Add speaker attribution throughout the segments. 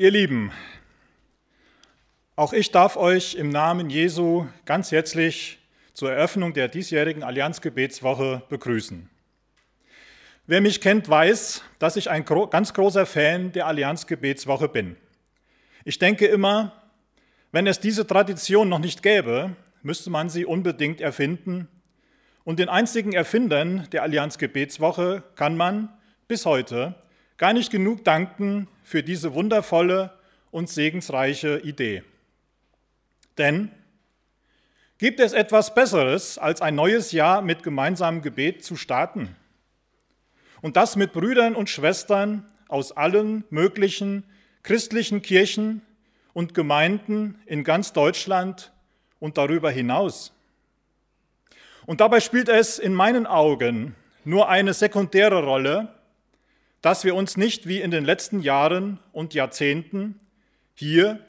Speaker 1: Ihr Lieben, auch ich darf euch im Namen Jesu ganz herzlich zur Eröffnung der diesjährigen Allianzgebetswoche begrüßen. Wer mich kennt, weiß, dass ich ein ganz großer Fan der Allianzgebetswoche bin. Ich denke immer, wenn es diese Tradition noch nicht gäbe, müsste man sie unbedingt erfinden. Und den einzigen Erfindern der Allianzgebetswoche kann man bis heute gar nicht genug danken für diese wundervolle und segensreiche Idee. Denn gibt es etwas Besseres, als ein neues Jahr mit gemeinsamem Gebet zu starten? Und das mit Brüdern und Schwestern aus allen möglichen christlichen Kirchen und Gemeinden in ganz Deutschland und darüber hinaus. Und dabei spielt es in meinen Augen nur eine sekundäre Rolle, dass wir uns nicht wie in den letzten Jahren und Jahrzehnten hier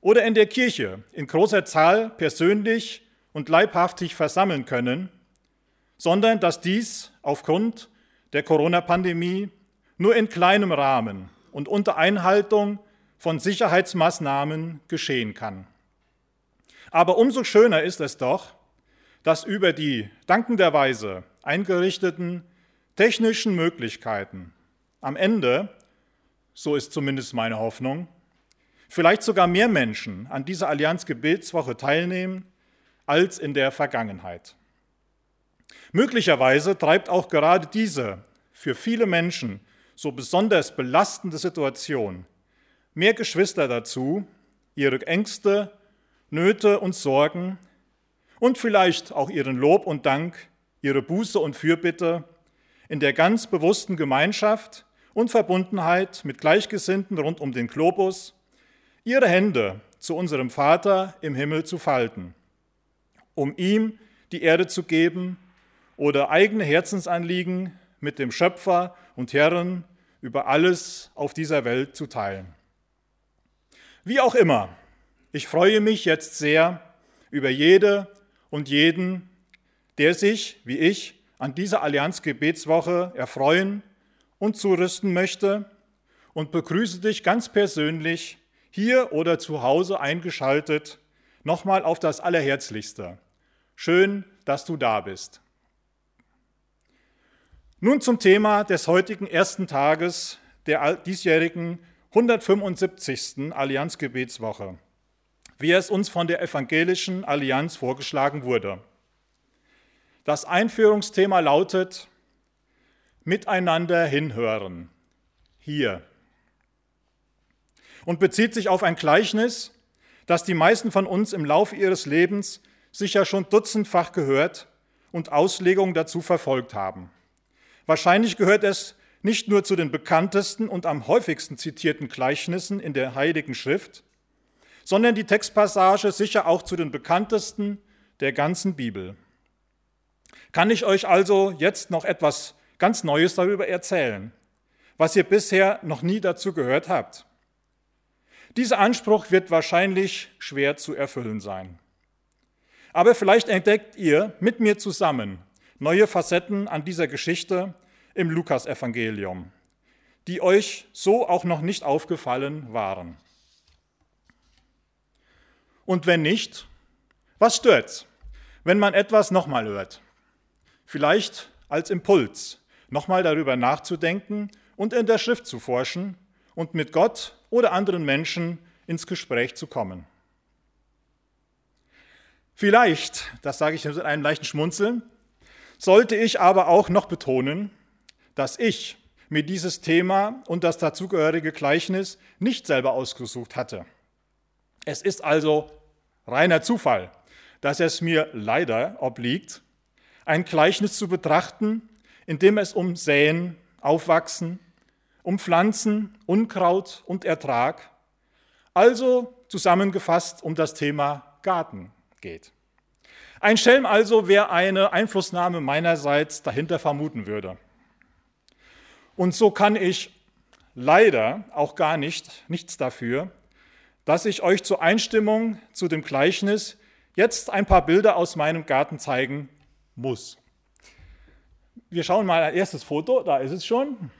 Speaker 1: oder in der Kirche in großer Zahl persönlich und leibhaftig versammeln können, sondern dass dies aufgrund der Corona-Pandemie nur in kleinem Rahmen und unter Einhaltung von Sicherheitsmaßnahmen geschehen kann. Aber umso schöner ist es doch, dass über die dankenderweise eingerichteten technischen Möglichkeiten am Ende, so ist zumindest meine Hoffnung, vielleicht sogar mehr Menschen an dieser Allianz Gebetswoche teilnehmen als in der Vergangenheit. Möglicherweise treibt auch gerade diese für viele Menschen so besonders belastende Situation mehr Geschwister dazu, ihre Ängste, Nöte und Sorgen und vielleicht auch ihren Lob und Dank, ihre Buße und Fürbitte in der ganz bewussten Gemeinschaft und Verbundenheit mit Gleichgesinnten rund um den Globus ihre Hände zu unserem Vater im Himmel zu falten, um ihm die Erde zu geben oder eigene Herzensanliegen mit dem Schöpfer und Herren über alles auf dieser Welt zu teilen. Wie auch immer, ich freue mich jetzt sehr über jede und jeden, der sich, wie ich, an dieser Allianz-Gebetswoche erfreuen und zurüsten möchte und begrüße dich ganz persönlich hier oder zu Hause eingeschaltet, nochmal auf das Allerherzlichste. Schön, dass du da bist. Nun zum Thema des heutigen ersten Tages der diesjährigen 175. Allianzgebetswoche, wie es uns von der Evangelischen Allianz vorgeschlagen wurde. Das Einführungsthema lautet Miteinander hinhören. Hier und bezieht sich auf ein Gleichnis, das die meisten von uns im Laufe ihres Lebens sicher schon dutzendfach gehört und Auslegungen dazu verfolgt haben. Wahrscheinlich gehört es nicht nur zu den bekanntesten und am häufigsten zitierten Gleichnissen in der Heiligen Schrift, sondern die Textpassage sicher auch zu den bekanntesten der ganzen Bibel. Kann ich euch also jetzt noch etwas ganz Neues darüber erzählen, was ihr bisher noch nie dazu gehört habt? Dieser Anspruch wird wahrscheinlich schwer zu erfüllen sein. Aber vielleicht entdeckt ihr mit mir zusammen neue Facetten an dieser Geschichte im Lukasevangelium, die euch so auch noch nicht aufgefallen waren. Und wenn nicht, was stört's, wenn man etwas nochmal hört? Vielleicht als Impuls, nochmal darüber nachzudenken und in der Schrift zu forschen und mit Gott oder anderen Menschen ins Gespräch zu kommen. Vielleicht, das sage ich mit einem leichten Schmunzeln, sollte ich aber auch noch betonen, dass ich mir dieses Thema und das dazugehörige Gleichnis nicht selber ausgesucht hatte. Es ist also reiner Zufall, dass es mir leider obliegt, ein Gleichnis zu betrachten, in dem es um Säen, Aufwachsen, um Pflanzen, Unkraut und Ertrag, also zusammengefasst um das Thema Garten geht. Ein Schelm also, wer eine Einflussnahme meinerseits dahinter vermuten würde. Und so kann ich leider auch gar nicht, nichts dafür, dass ich euch zur Einstimmung zu dem Gleichnis jetzt ein paar Bilder aus meinem Garten zeigen muss. Wir schauen mal ein erstes Foto, da ist es schon.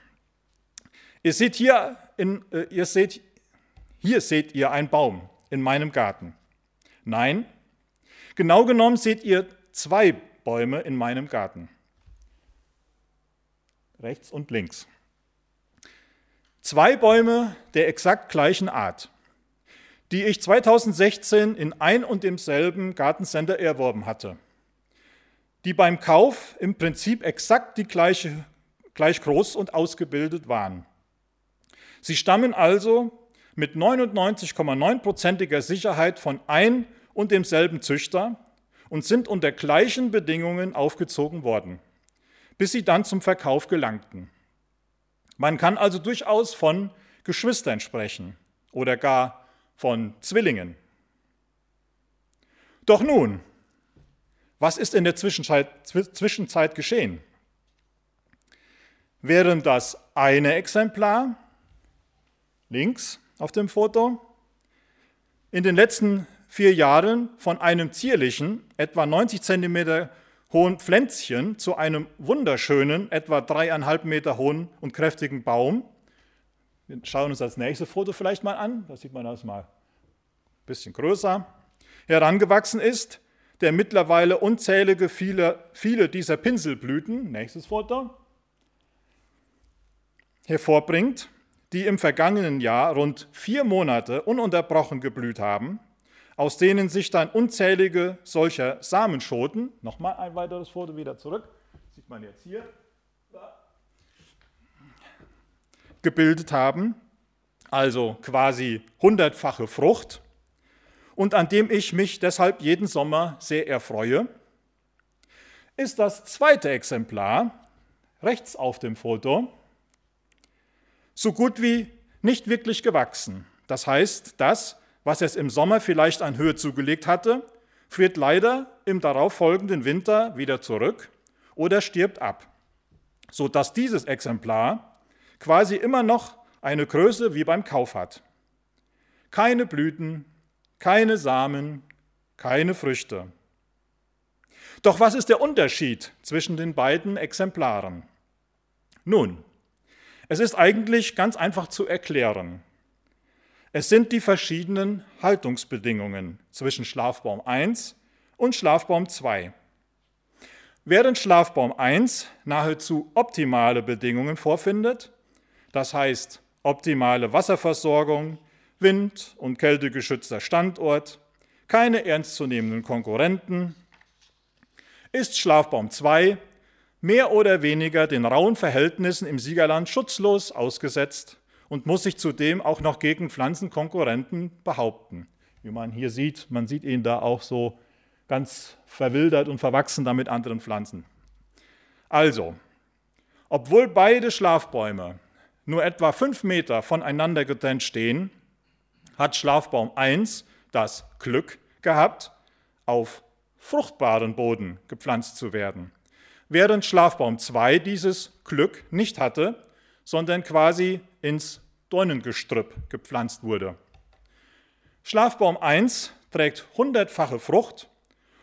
Speaker 1: Ihr seht hier, in, äh, ihr seht hier seht ihr einen Baum in meinem Garten. Nein, genau genommen seht ihr zwei Bäume in meinem Garten. Rechts und links. Zwei Bäume der exakt gleichen Art, die ich 2016 in ein und demselben Gartencenter erworben hatte, die beim Kauf im Prinzip exakt die gleiche, gleich groß und ausgebildet waren. Sie stammen also mit 99,9%iger Sicherheit von ein und demselben Züchter und sind unter gleichen Bedingungen aufgezogen worden, bis sie dann zum Verkauf gelangten. Man kann also durchaus von Geschwistern sprechen oder gar von Zwillingen. Doch nun, was ist in der Zwischenzeit, Zwischenzeit geschehen? Während das eine Exemplar links auf dem Foto, in den letzten vier Jahren von einem zierlichen, etwa 90 Zentimeter hohen Pflänzchen zu einem wunderschönen, etwa dreieinhalb Meter hohen und kräftigen Baum. Wir schauen uns das nächste Foto vielleicht mal an, da sieht man das mal ein bisschen größer, herangewachsen ist, der mittlerweile unzählige viele, viele dieser Pinselblüten, nächstes Foto, hervorbringt die im vergangenen Jahr rund vier Monate ununterbrochen geblüht haben, aus denen sich dann unzählige solcher Samenschoten, nochmal ein weiteres Foto wieder zurück, sieht man jetzt hier, gebildet haben, also quasi hundertfache Frucht, und an dem ich mich deshalb jeden Sommer sehr erfreue, ist das zweite Exemplar rechts auf dem Foto, so gut wie nicht wirklich gewachsen. Das heißt, das, was es im Sommer vielleicht an Höhe zugelegt hatte, friert leider im darauffolgenden Winter wieder zurück oder stirbt ab, sodass dieses Exemplar quasi immer noch eine Größe wie beim Kauf hat. Keine Blüten, keine Samen, keine Früchte. Doch was ist der Unterschied zwischen den beiden Exemplaren? Nun, es ist eigentlich ganz einfach zu erklären. Es sind die verschiedenen Haltungsbedingungen zwischen Schlafbaum 1 und Schlafbaum 2. Während Schlafbaum 1 nahezu optimale Bedingungen vorfindet, das heißt optimale Wasserversorgung, Wind- und kältegeschützter Standort, keine ernstzunehmenden Konkurrenten, ist Schlafbaum 2 mehr oder weniger den rauen Verhältnissen im Siegerland schutzlos ausgesetzt und muss sich zudem auch noch gegen Pflanzenkonkurrenten behaupten. Wie man hier sieht, man sieht ihn da auch so ganz verwildert und verwachsen da mit anderen Pflanzen. Also, obwohl beide Schlafbäume nur etwa fünf Meter voneinander getrennt stehen, hat Schlafbaum 1 das Glück gehabt, auf fruchtbaren Boden gepflanzt zu werden während Schlafbaum 2 dieses Glück nicht hatte, sondern quasi ins Dornengestrüpp gepflanzt wurde. Schlafbaum 1 trägt hundertfache Frucht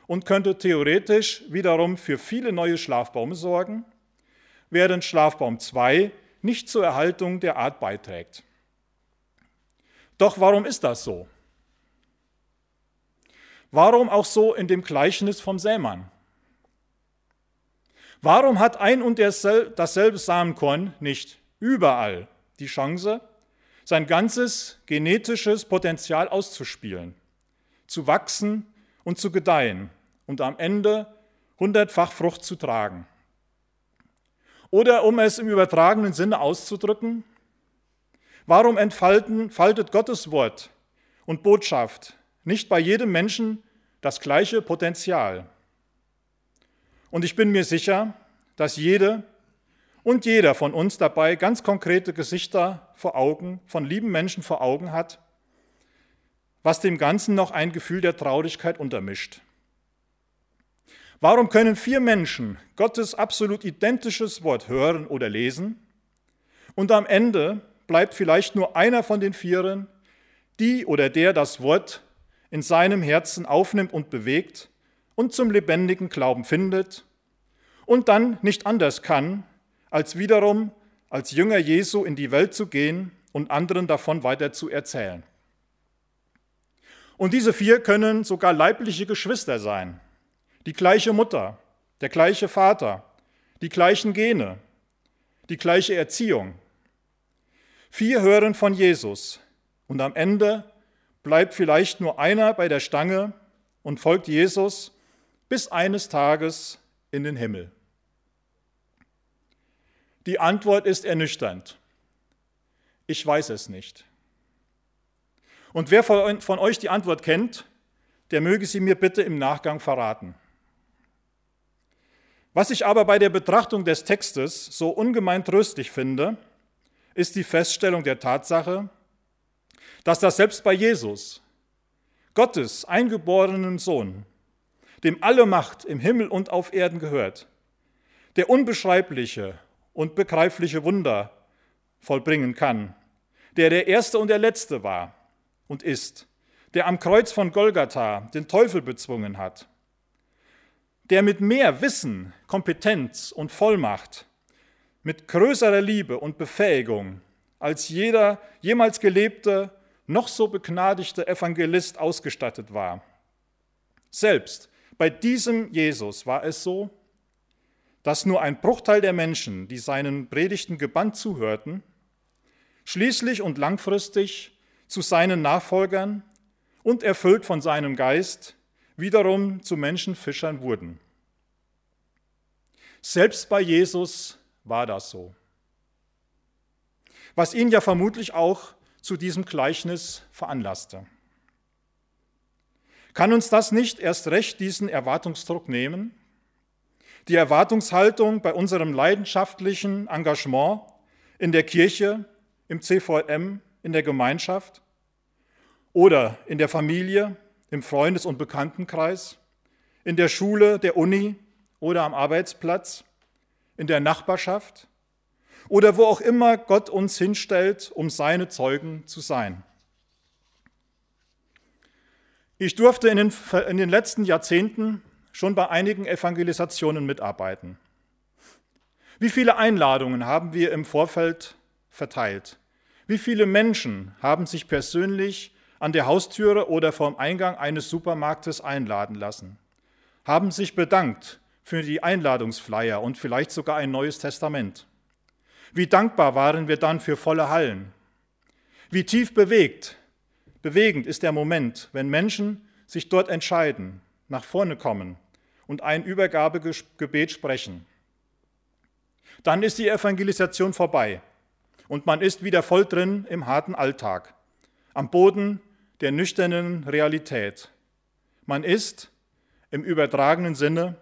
Speaker 1: und könnte theoretisch wiederum für viele neue Schlafbäume sorgen, während Schlafbaum 2 nicht zur Erhaltung der Art beiträgt. Doch warum ist das so? Warum auch so in dem Gleichnis vom Sämann? Warum hat ein und dasselbe Samenkorn nicht überall die Chance, sein ganzes genetisches Potenzial auszuspielen, zu wachsen und zu gedeihen und am Ende hundertfach Frucht zu tragen? Oder um es im übertragenen Sinne auszudrücken, warum entfaltet Gottes Wort und Botschaft nicht bei jedem Menschen das gleiche Potenzial? Und ich bin mir sicher, dass jede und jeder von uns dabei ganz konkrete Gesichter vor Augen, von lieben Menschen vor Augen hat, was dem Ganzen noch ein Gefühl der Traurigkeit untermischt. Warum können vier Menschen Gottes absolut identisches Wort hören oder lesen und am Ende bleibt vielleicht nur einer von den Vieren, die oder der das Wort in seinem Herzen aufnimmt und bewegt und zum lebendigen Glauben findet und dann nicht anders kann, als wiederum als Jünger Jesu in die Welt zu gehen und anderen davon weiter zu erzählen. Und diese vier können sogar leibliche Geschwister sein. Die gleiche Mutter, der gleiche Vater, die gleichen Gene, die gleiche Erziehung. Vier hören von Jesus und am Ende bleibt vielleicht nur einer bei der Stange und folgt Jesus bis eines Tages in den Himmel. Die Antwort ist ernüchternd. Ich weiß es nicht. Und wer von euch die Antwort kennt, der möge sie mir bitte im Nachgang verraten. Was ich aber bei der Betrachtung des Textes so ungemein tröstlich finde, ist die Feststellung der Tatsache, dass das selbst bei Jesus, Gottes eingeborenen Sohn, dem alle Macht im Himmel und auf Erden gehört, der unbeschreibliche und begreifliche Wunder vollbringen kann, der der Erste und der Letzte war und ist, der am Kreuz von Golgatha den Teufel bezwungen hat, der mit mehr Wissen, Kompetenz und Vollmacht, mit größerer Liebe und Befähigung als jeder jemals gelebte, noch so begnadigte Evangelist ausgestattet war. Selbst bei diesem Jesus war es so, dass nur ein Bruchteil der Menschen, die seinen Predigten gebannt zuhörten, schließlich und langfristig zu seinen Nachfolgern und erfüllt von seinem Geist wiederum zu Menschenfischern wurden. Selbst bei Jesus war das so. Was ihn ja vermutlich auch zu diesem Gleichnis veranlasste. Kann uns das nicht erst recht diesen Erwartungsdruck nehmen? Die Erwartungshaltung bei unserem leidenschaftlichen Engagement in der Kirche, im CVM, in der Gemeinschaft oder in der Familie, im Freundes- und Bekanntenkreis, in der Schule, der Uni oder am Arbeitsplatz, in der Nachbarschaft oder wo auch immer Gott uns hinstellt, um seine Zeugen zu sein. Ich durfte in den, in den letzten Jahrzehnten schon bei einigen Evangelisationen mitarbeiten. Wie viele Einladungen haben wir im Vorfeld verteilt? Wie viele Menschen haben sich persönlich an der Haustüre oder vorm Eingang eines Supermarktes einladen lassen, haben sich bedankt für die Einladungsflyer und vielleicht sogar ein neues Testament. Wie dankbar waren wir dann für volle Hallen. Wie tief bewegt, bewegend ist der Moment, wenn Menschen sich dort entscheiden, nach vorne kommen und ein Übergabegebet sprechen. Dann ist die Evangelisation vorbei und man ist wieder voll drin im harten Alltag, am Boden der nüchternen Realität. Man ist im übertragenen Sinne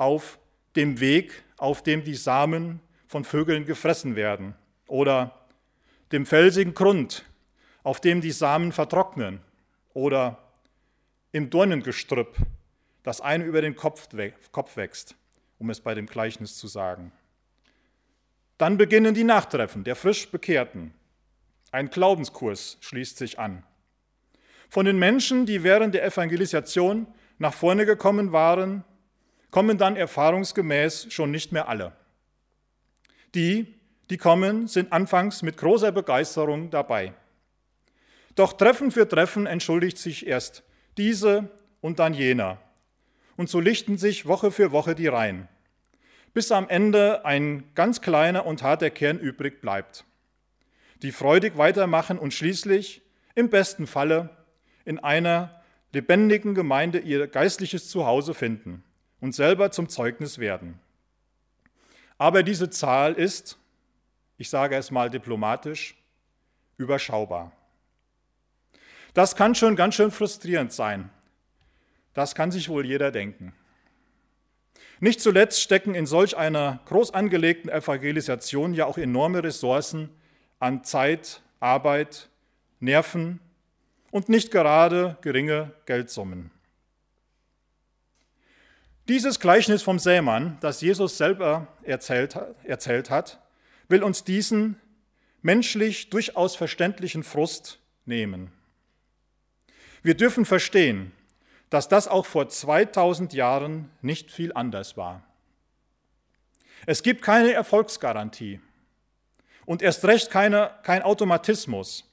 Speaker 1: auf dem Weg, auf dem die Samen von Vögeln gefressen werden oder dem felsigen Grund, auf dem die Samen vertrocknen oder im Dornengestrüpp, das einem über den Kopf wächst, um es bei dem Gleichnis zu sagen. Dann beginnen die Nachtreffen der frisch Bekehrten. Ein Glaubenskurs schließt sich an. Von den Menschen, die während der Evangelisation nach vorne gekommen waren, kommen dann erfahrungsgemäß schon nicht mehr alle. Die, die kommen, sind anfangs mit großer Begeisterung dabei. Doch Treffen für Treffen entschuldigt sich erst diese und dann jener. Und so lichten sich Woche für Woche die Reihen bis am Ende ein ganz kleiner und harter Kern übrig bleibt, die freudig weitermachen und schließlich im besten Falle in einer lebendigen Gemeinde ihr geistliches Zuhause finden und selber zum Zeugnis werden. Aber diese Zahl ist, ich sage es mal diplomatisch, überschaubar. Das kann schon ganz schön frustrierend sein. Das kann sich wohl jeder denken. Nicht zuletzt stecken in solch einer groß angelegten Evangelisation ja auch enorme Ressourcen an Zeit, Arbeit, Nerven und nicht gerade geringe Geldsummen. Dieses Gleichnis vom Sämann, das Jesus selber erzählt, erzählt hat, will uns diesen menschlich durchaus verständlichen Frust nehmen. Wir dürfen verstehen, dass das auch vor 2000 Jahren nicht viel anders war. Es gibt keine Erfolgsgarantie und erst recht keine, kein Automatismus,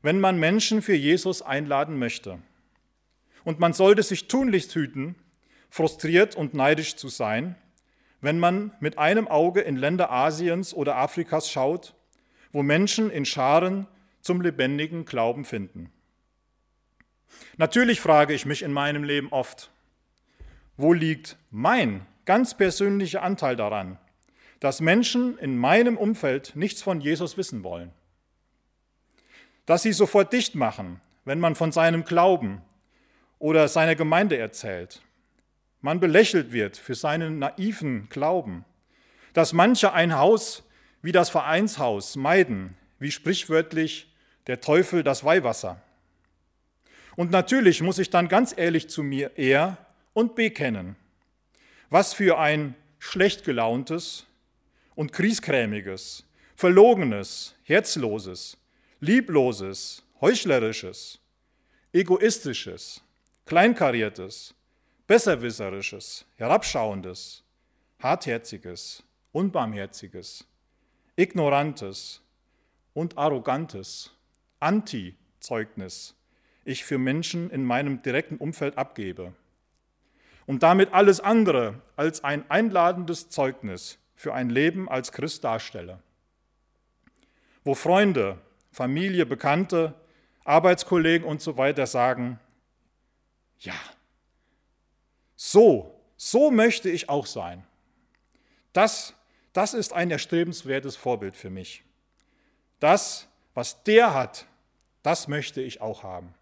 Speaker 1: wenn man Menschen für Jesus einladen möchte. und man sollte sich tunlichst hüten, frustriert und neidisch zu sein, wenn man mit einem Auge in Länder Asiens oder Afrikas schaut, wo Menschen in Scharen zum lebendigen Glauben finden. Natürlich frage ich mich in meinem Leben oft, wo liegt mein ganz persönlicher Anteil daran, dass Menschen in meinem Umfeld nichts von Jesus wissen wollen? Dass sie sofort dicht machen, wenn man von seinem Glauben oder seiner Gemeinde erzählt. Man belächelt wird für seinen naiven Glauben. Dass manche ein Haus wie das Vereinshaus meiden, wie sprichwörtlich der Teufel das Weihwasser. Und natürlich muss ich dann ganz ehrlich zu mir er und bekennen, was für ein schlecht gelauntes und krieskrämiges, verlogenes, herzloses, liebloses, heuchlerisches, egoistisches, kleinkariertes, besserwisserisches, herabschauendes, hartherziges, unbarmherziges, ignorantes und arrogantes Anti-Zeugnis ich für Menschen in meinem direkten Umfeld abgebe und damit alles andere als ein einladendes Zeugnis für ein Leben als Christ darstelle. Wo Freunde, Familie, Bekannte, Arbeitskollegen und so weiter sagen, ja, so, so möchte ich auch sein. Das, das ist ein erstrebenswertes Vorbild für mich. Das, was der hat, das möchte ich auch haben.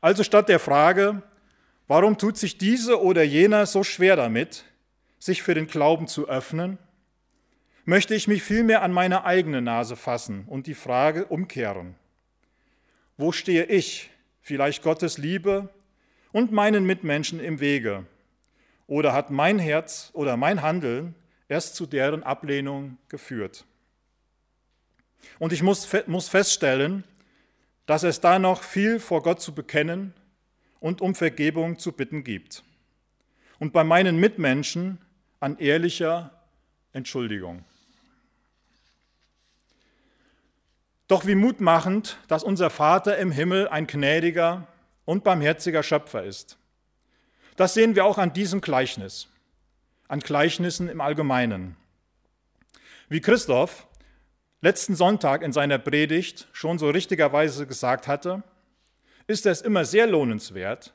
Speaker 1: Also statt der Frage, warum tut sich diese oder jener so schwer damit, sich für den Glauben zu öffnen, möchte ich mich vielmehr an meine eigene Nase fassen und die Frage umkehren. Wo stehe ich, vielleicht Gottes Liebe und meinen Mitmenschen im Wege? Oder hat mein Herz oder mein Handeln erst zu deren Ablehnung geführt? Und ich muss, muss feststellen, dass es da noch viel vor Gott zu bekennen und um Vergebung zu bitten gibt. Und bei meinen Mitmenschen an ehrlicher Entschuldigung. Doch wie mutmachend, dass unser Vater im Himmel ein gnädiger und barmherziger Schöpfer ist. Das sehen wir auch an diesem Gleichnis, an Gleichnissen im Allgemeinen. Wie Christoph letzten Sonntag in seiner Predigt schon so richtigerweise gesagt hatte, ist es immer sehr lohnenswert,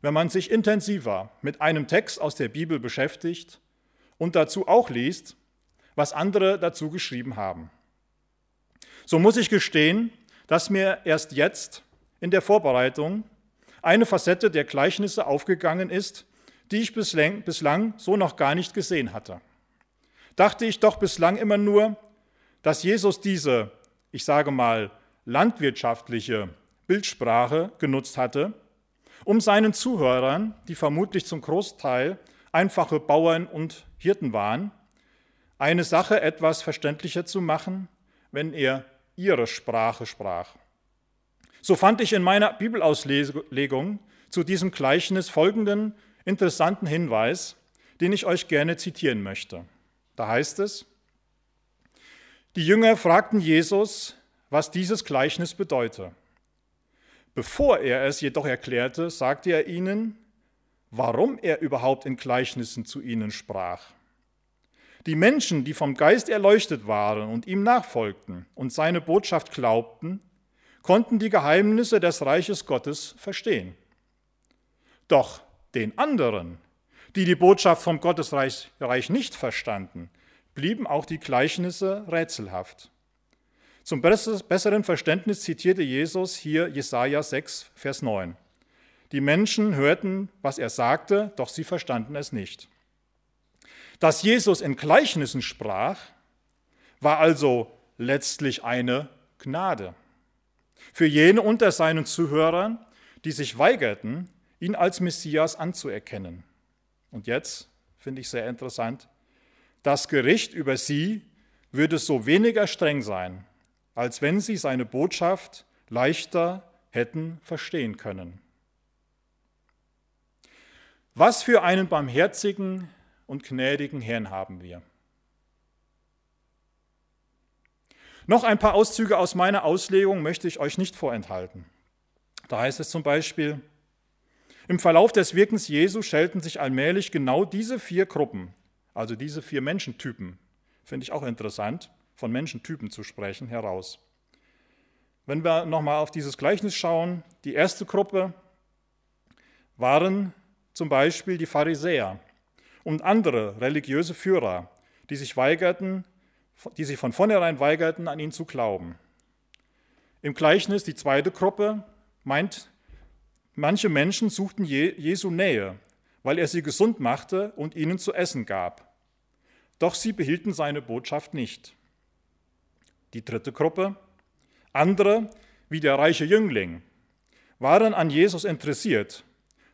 Speaker 1: wenn man sich intensiver mit einem Text aus der Bibel beschäftigt und dazu auch liest, was andere dazu geschrieben haben. So muss ich gestehen, dass mir erst jetzt in der Vorbereitung eine Facette der Gleichnisse aufgegangen ist, die ich bislang, bislang so noch gar nicht gesehen hatte. Dachte ich doch bislang immer nur, dass Jesus diese, ich sage mal, landwirtschaftliche Bildsprache genutzt hatte, um seinen Zuhörern, die vermutlich zum Großteil einfache Bauern und Hirten waren, eine Sache etwas verständlicher zu machen, wenn er ihre Sprache sprach. So fand ich in meiner Bibelauslegung zu diesem Gleichnis folgenden interessanten Hinweis, den ich euch gerne zitieren möchte. Da heißt es, die Jünger fragten Jesus, was dieses Gleichnis bedeute. Bevor er es jedoch erklärte, sagte er ihnen, warum er überhaupt in Gleichnissen zu ihnen sprach. Die Menschen, die vom Geist erleuchtet waren und ihm nachfolgten und seine Botschaft glaubten, konnten die Geheimnisse des Reiches Gottes verstehen. Doch den anderen, die die Botschaft vom Gottesreich nicht verstanden, blieben auch die Gleichnisse rätselhaft. Zum besseren Verständnis zitierte Jesus hier Jesaja 6, Vers 9. Die Menschen hörten, was er sagte, doch sie verstanden es nicht. Dass Jesus in Gleichnissen sprach, war also letztlich eine Gnade. Für jene unter seinen Zuhörern, die sich weigerten, ihn als Messias anzuerkennen. Und jetzt finde ich sehr interessant, das Gericht über sie würde so weniger streng sein, als wenn sie seine Botschaft leichter hätten verstehen können. Was für einen barmherzigen und gnädigen Herrn haben wir. Noch ein paar Auszüge aus meiner Auslegung möchte ich euch nicht vorenthalten. Da heißt es zum Beispiel, im Verlauf des Wirkens Jesu stellten sich allmählich genau diese vier Gruppen, also diese vier Menschentypen, finde ich auch interessant, von Menschentypen zu sprechen, heraus. Wenn wir nochmal auf dieses Gleichnis schauen, die erste Gruppe waren zum Beispiel die Pharisäer und andere religiöse Führer, die sich weigerten, die sich von vornherein weigerten, an ihn zu glauben. Im Gleichnis die zweite Gruppe meint Manche Menschen suchten Jesu Nähe, weil er sie gesund machte und ihnen zu essen gab. Doch sie behielten seine Botschaft nicht. Die dritte Gruppe, andere, wie der reiche Jüngling, waren an Jesus interessiert,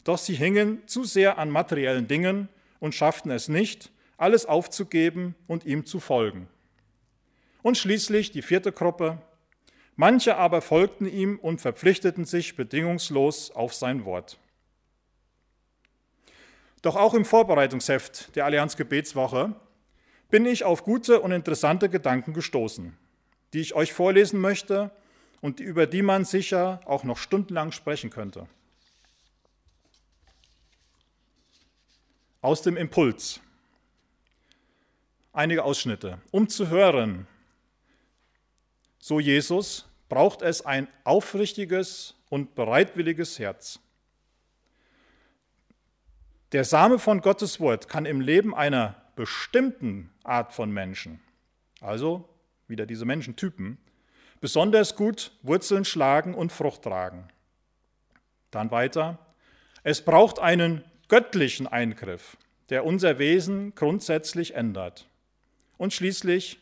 Speaker 1: doch sie hingen zu sehr an materiellen Dingen und schafften es nicht, alles aufzugeben und ihm zu folgen. Und schließlich die vierte Gruppe, Manche aber folgten ihm und verpflichteten sich bedingungslos auf sein Wort. Doch auch im Vorbereitungsheft der Allianz Gebetswoche bin ich auf gute und interessante Gedanken gestoßen, die ich euch vorlesen möchte und über die man sicher auch noch stundenlang sprechen könnte. Aus dem Impuls. Einige Ausschnitte. Um zu hören, so Jesus, braucht es ein aufrichtiges und bereitwilliges Herz. Der Same von Gottes Wort kann im Leben einer bestimmten Art von Menschen, also wieder diese Menschentypen, besonders gut Wurzeln schlagen und Frucht tragen. Dann weiter, es braucht einen göttlichen Eingriff, der unser Wesen grundsätzlich ändert. Und schließlich,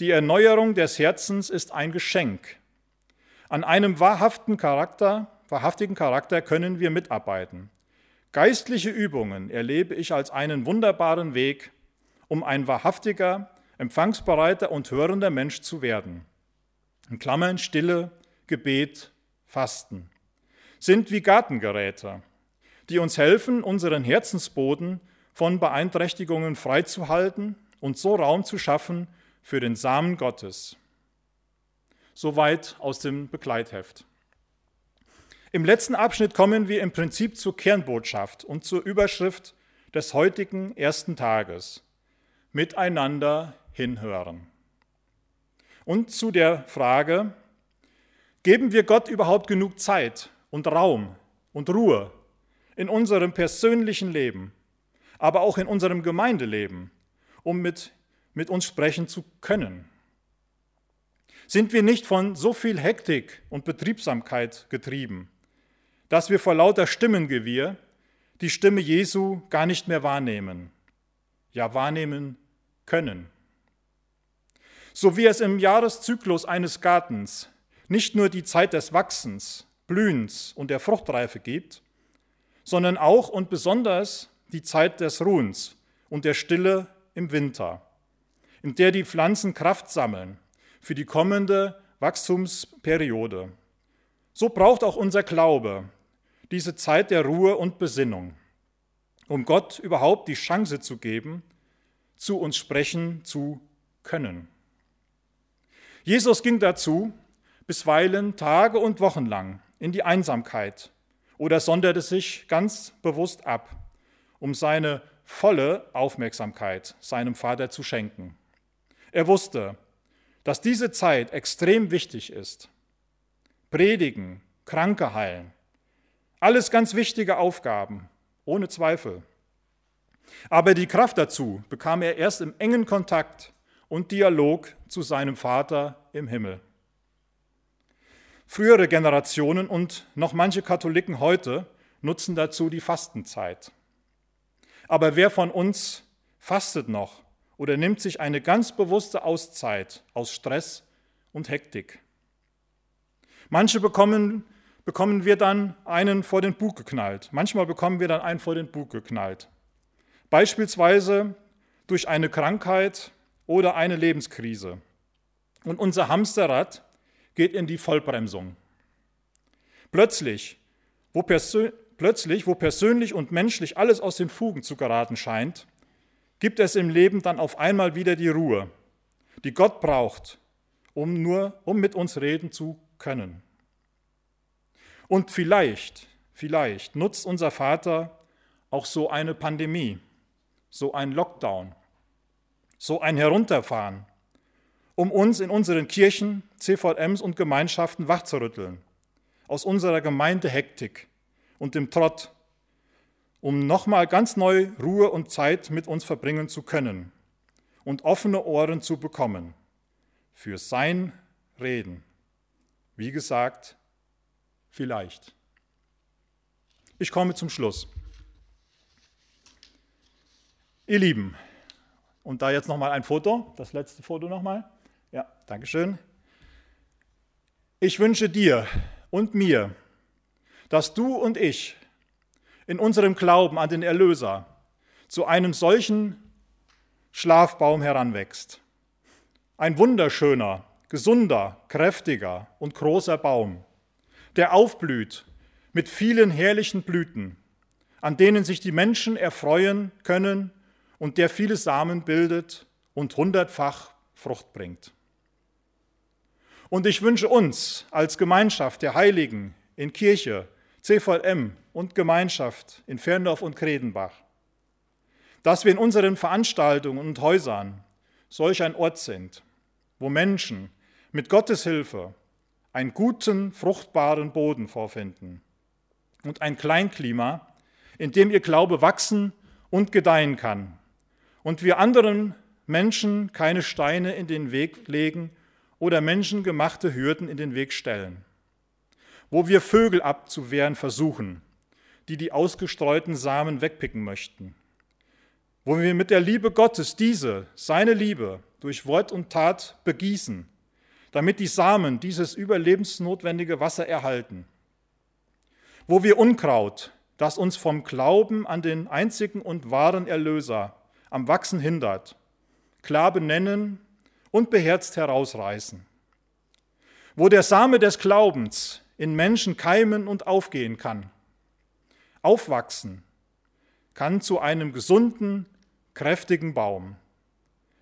Speaker 1: die Erneuerung des Herzens ist ein Geschenk. An einem wahrhaften Charakter, wahrhaftigen Charakter können wir mitarbeiten. Geistliche Übungen erlebe ich als einen wunderbaren Weg, um ein wahrhaftiger, empfangsbereiter und hörender Mensch zu werden. In Klammern Stille, Gebet, Fasten sind wie Gartengeräte, die uns helfen, unseren Herzensboden von Beeinträchtigungen freizuhalten und so Raum zu schaffen für den Samen Gottes. Soweit aus dem Begleitheft. Im letzten Abschnitt kommen wir im Prinzip zur Kernbotschaft und zur Überschrift des heutigen ersten Tages. Miteinander hinhören. Und zu der Frage, geben wir Gott überhaupt genug Zeit und Raum und Ruhe in unserem persönlichen Leben, aber auch in unserem Gemeindeleben, um mit mit uns sprechen zu können? Sind wir nicht von so viel Hektik und Betriebsamkeit getrieben, dass wir vor lauter Stimmengewirr die Stimme Jesu gar nicht mehr wahrnehmen, ja wahrnehmen können? So wie es im Jahreszyklus eines Gartens nicht nur die Zeit des Wachsens, Blühens und der Fruchtreife gibt, sondern auch und besonders die Zeit des Ruhens und der Stille im Winter in der die Pflanzen Kraft sammeln für die kommende Wachstumsperiode. So braucht auch unser Glaube diese Zeit der Ruhe und Besinnung, um Gott überhaupt die Chance zu geben, zu uns sprechen zu können. Jesus ging dazu bisweilen Tage und Wochen lang in die Einsamkeit oder sonderte sich ganz bewusst ab, um seine volle Aufmerksamkeit seinem Vater zu schenken. Er wusste, dass diese Zeit extrem wichtig ist. Predigen, Kranke heilen, alles ganz wichtige Aufgaben, ohne Zweifel. Aber die Kraft dazu bekam er erst im engen Kontakt und Dialog zu seinem Vater im Himmel. Frühere Generationen und noch manche Katholiken heute nutzen dazu die Fastenzeit. Aber wer von uns fastet noch oder nimmt sich eine ganz bewusste Auszeit aus Stress und Hektik. Manche bekommen, bekommen wir dann einen vor den Bug geknallt. Manchmal bekommen wir dann einen vor den Bug geknallt. Beispielsweise durch eine Krankheit oder eine Lebenskrise. Und unser Hamsterrad geht in die Vollbremsung. Plötzlich wo, plötzlich, wo persönlich und menschlich alles aus den Fugen zu geraten scheint, gibt es im Leben dann auf einmal wieder die Ruhe, die Gott braucht, um nur um mit uns reden zu können. Und vielleicht, vielleicht nutzt unser Vater auch so eine Pandemie, so ein Lockdown, so ein Herunterfahren, um uns in unseren Kirchen, CVMs und Gemeinschaften wachzurütteln, aus unserer Gemeindehektik und dem Trott, um nochmal ganz neu Ruhe und Zeit mit uns verbringen zu können und offene Ohren zu bekommen für sein Reden. Wie gesagt, vielleicht. Ich komme zum Schluss. Ihr Lieben, und da jetzt nochmal ein Foto, das letzte Foto nochmal. Ja, Dankeschön. Ich wünsche dir und mir, dass du und ich in unserem Glauben an den Erlöser zu einem solchen Schlafbaum heranwächst. Ein wunderschöner, gesunder, kräftiger und großer Baum, der aufblüht mit vielen herrlichen Blüten, an denen sich die Menschen erfreuen können und der viele Samen bildet und hundertfach Frucht bringt. Und ich wünsche uns als Gemeinschaft der Heiligen in Kirche, CVM und Gemeinschaft in Ferndorf und Kredenbach, dass wir in unseren Veranstaltungen und Häusern solch ein Ort sind, wo Menschen mit Gottes Hilfe einen guten, fruchtbaren Boden vorfinden und ein Kleinklima, in dem ihr Glaube wachsen und gedeihen kann und wir anderen Menschen keine Steine in den Weg legen oder menschengemachte Hürden in den Weg stellen. Wo wir Vögel abzuwehren versuchen, die die ausgestreuten Samen wegpicken möchten. Wo wir mit der Liebe Gottes diese, seine Liebe, durch Wort und Tat begießen, damit die Samen dieses überlebensnotwendige Wasser erhalten. Wo wir Unkraut, das uns vom Glauben an den einzigen und wahren Erlöser am Wachsen hindert, klar benennen und beherzt herausreißen. Wo der Same des Glaubens in Menschen keimen und aufgehen kann, aufwachsen kann zu einem gesunden, kräftigen Baum,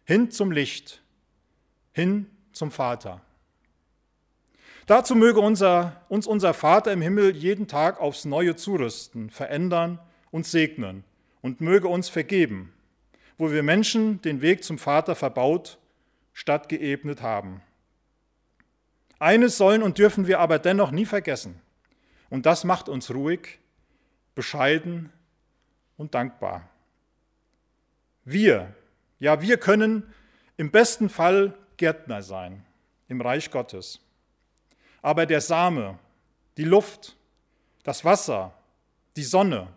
Speaker 1: hin zum Licht, hin zum Vater. Dazu möge unser, uns unser Vater im Himmel jeden Tag aufs Neue zurüsten, verändern und segnen und möge uns vergeben wo wir Menschen den Weg zum Vater verbaut statt geebnet haben. Eines sollen und dürfen wir aber dennoch nie vergessen, und das macht uns ruhig, bescheiden und dankbar. Wir, ja, wir können im besten Fall Gärtner sein im Reich Gottes. Aber der Same, die Luft, das Wasser, die Sonne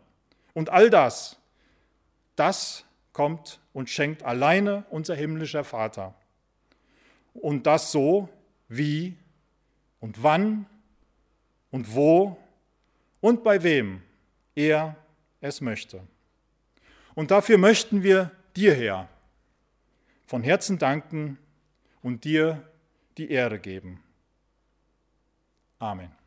Speaker 1: und all das, das kommt und schenkt alleine unser himmlischer Vater. Und das so, wie und wann und wo und bei wem er es möchte. Und dafür möchten wir dir, Herr, von Herzen danken und dir die Ehre geben. Amen.